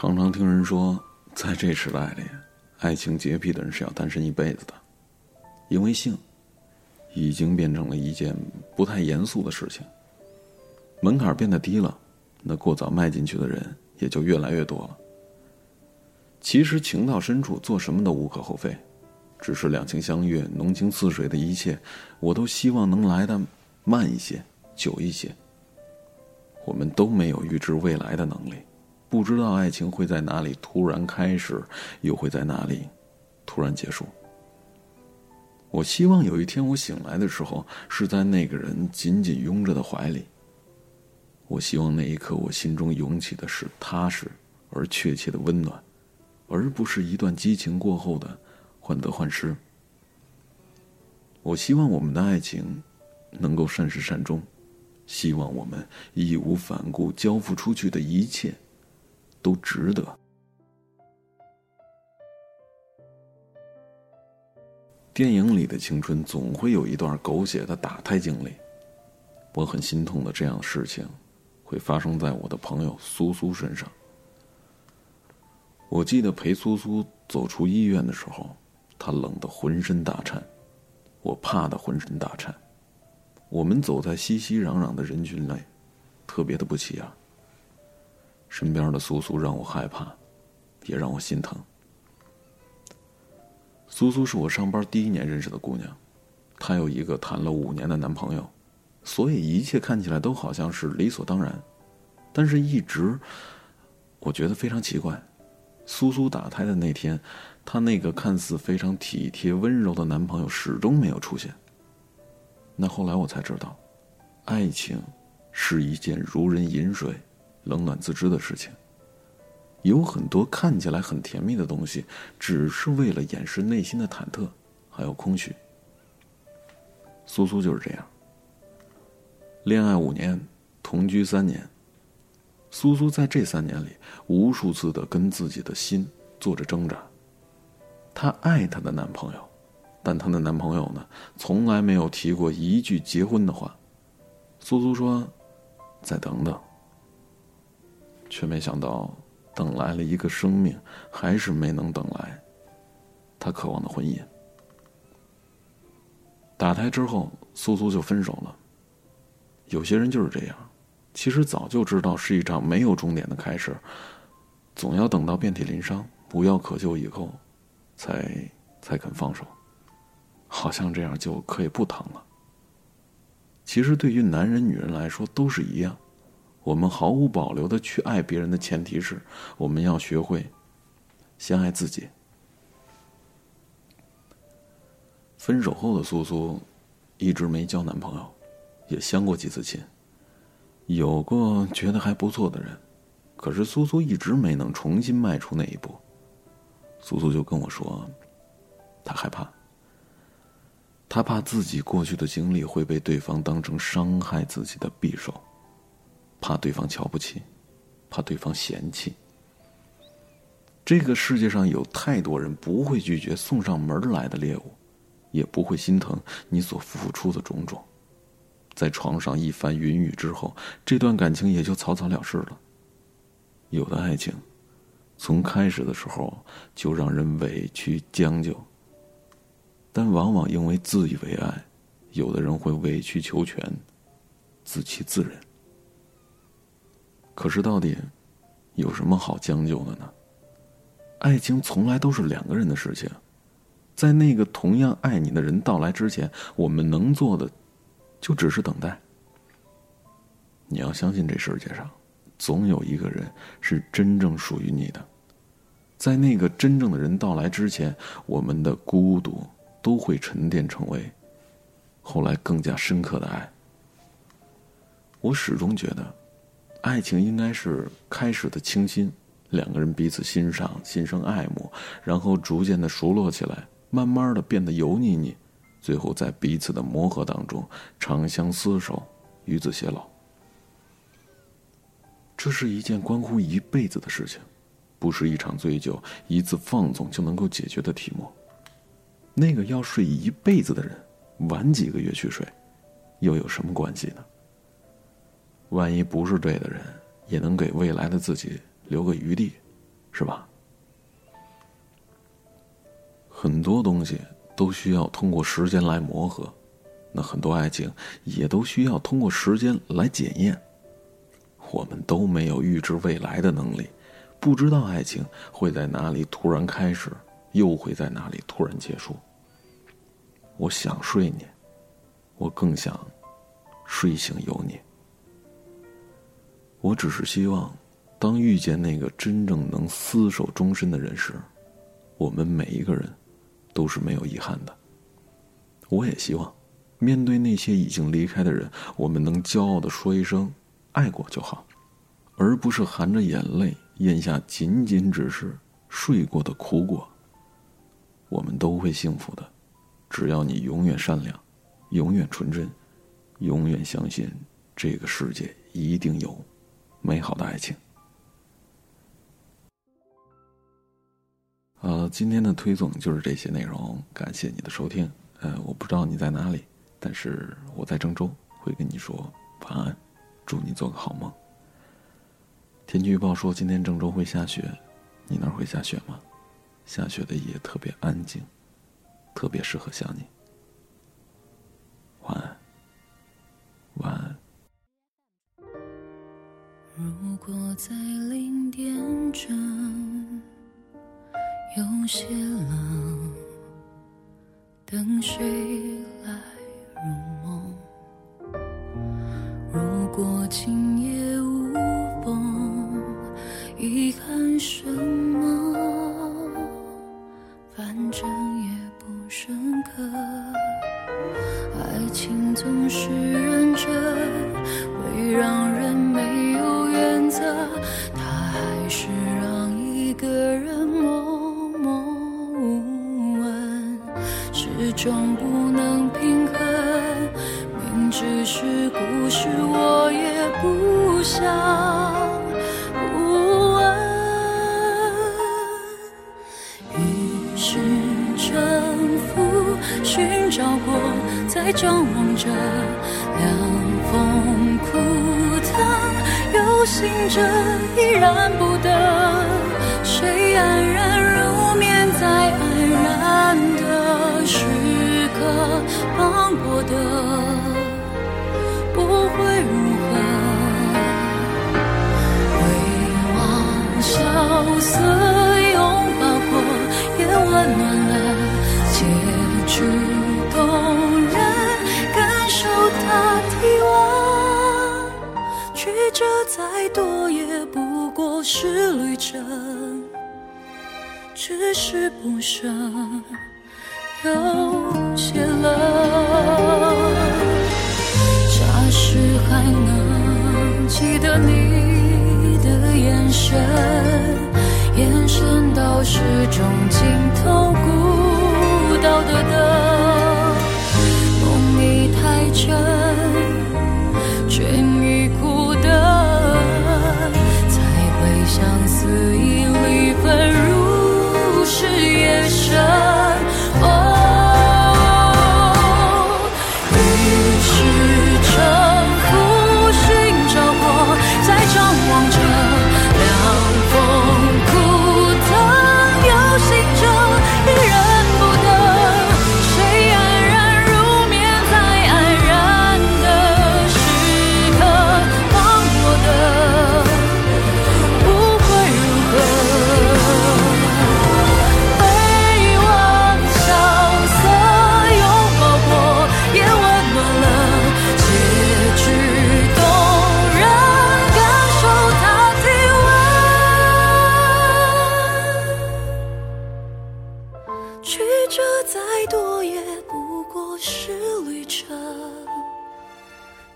常常听人说，在这时代里，爱情洁癖的人是要单身一辈子的，因为性已经变成了一件不太严肃的事情。门槛变得低了，那过早迈进去的人也就越来越多了。其实情到深处，做什么都无可厚非，只是两情相悦、浓情似水的一切，我都希望能来的慢一些、久一些。我们都没有预知未来的能力。不知道爱情会在哪里突然开始，又会在哪里突然结束。我希望有一天我醒来的时候，是在那个人紧紧拥着的怀里。我希望那一刻我心中涌起的是踏实而确切的温暖，而不是一段激情过后的患得患失。我希望我们的爱情能够善始善终，希望我们义无反顾交付出去的一切。都值得。电影里的青春总会有一段狗血的打胎经历，我很心痛的这样的事情会发生在我的朋友苏苏身上。我记得陪苏苏走出医院的时候，她冷得浑身打颤，我怕的浑身打颤。我们走在熙熙攘攘的人群内，特别的不起眼。身边的苏苏让我害怕，也让我心疼。苏苏是我上班第一年认识的姑娘，她有一个谈了五年的男朋友，所以一切看起来都好像是理所当然。但是，一直我觉得非常奇怪。苏苏打胎的那天，她那个看似非常体贴温柔的男朋友始终没有出现。那后来我才知道，爱情是一件如人饮水。冷暖自知的事情，有很多看起来很甜蜜的东西，只是为了掩饰内心的忐忑，还有空虚。苏苏就是这样。恋爱五年，同居三年。苏苏在这三年里，无数次的跟自己的心做着挣扎。她爱她的男朋友，但她的男朋友呢，从来没有提过一句结婚的话。苏苏说：“再等等。”却没想到，等来了一个生命，还是没能等来他渴望的婚姻。打胎之后，苏苏就分手了。有些人就是这样，其实早就知道是一场没有终点的开始，总要等到遍体鳞伤、无药可救以后，才才肯放手，好像这样就可以不疼了。其实，对于男人、女人来说，都是一样。我们毫无保留的去爱别人的前提是，我们要学会先爱自己。分手后的苏苏一直没交男朋友，也相过几次亲，有过觉得还不错的人，可是苏苏一直没能重新迈出那一步。苏苏就跟我说，他害怕，他怕自己过去的经历会被对方当成伤害自己的匕首。怕对方瞧不起，怕对方嫌弃。这个世界上有太多人不会拒绝送上门来的猎物，也不会心疼你所付出的种种。在床上一番云雨之后，这段感情也就草草了事了。有的爱情，从开始的时候就让人委屈将就，但往往因为自以为爱，有的人会委曲求全，自欺自人。可是，到底有什么好将就的呢？爱情从来都是两个人的事情，在那个同样爱你的人到来之前，我们能做的就只是等待。你要相信，这世界上总有一个人是真正属于你的，在那个真正的人到来之前，我们的孤独都会沉淀成为后来更加深刻的爱。我始终觉得。爱情应该是开始的清新，两个人彼此欣赏，心生爱慕，然后逐渐的熟络起来，慢慢的变得油腻腻，最后在彼此的磨合当中长相厮守，与子偕老。这是一件关乎一辈子的事情，不是一场醉酒、一次放纵就能够解决的题目。那个要睡一辈子的人，晚几个月去睡，又有什么关系呢？万一不是对的人，也能给未来的自己留个余地，是吧？很多东西都需要通过时间来磨合，那很多爱情也都需要通过时间来检验。我们都没有预知未来的能力，不知道爱情会在哪里突然开始，又会在哪里突然结束。我想睡你，我更想睡醒有你。我只是希望，当遇见那个真正能厮守终身的人时，我们每一个人。都是没有遗憾的。我也希望，面对那些已经离开的人，我们能骄傲的说一声“爱过”就好，而不是含着眼泪咽下仅仅只是睡过的苦果。我们都会幸福的，只要你永远善良，永远纯真，永远相信这个世界一定有美好的爱情。呃，今天的推送就是这些内容，感谢你的收听。呃，我不知道你在哪里，但是我在郑州，会跟你说晚安，祝你做个好梦。天气预报说今天郑州会下雪，你那儿会下雪吗？下雪的夜特别安静，特别适合想你。在零点整。有些冷，等谁来入梦？如果今夜无风，遗憾什么？反正也不深刻。爱情总是认真，会让人没不是，我也不想不问。于是沉浮，寻找过，在张望着，凉风枯藤，有心着，依然不得。谁安然入眠，在安然的时。放过的不会如何回望萧瑟拥抱过也温暖了结局动人感受他体温曲折再多也不过是旅程只是不舍有些冷记得你的眼神，延伸到始终尽头孤岛的灯，梦已太真，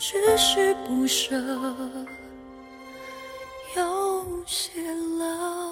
只是不舍有些冷。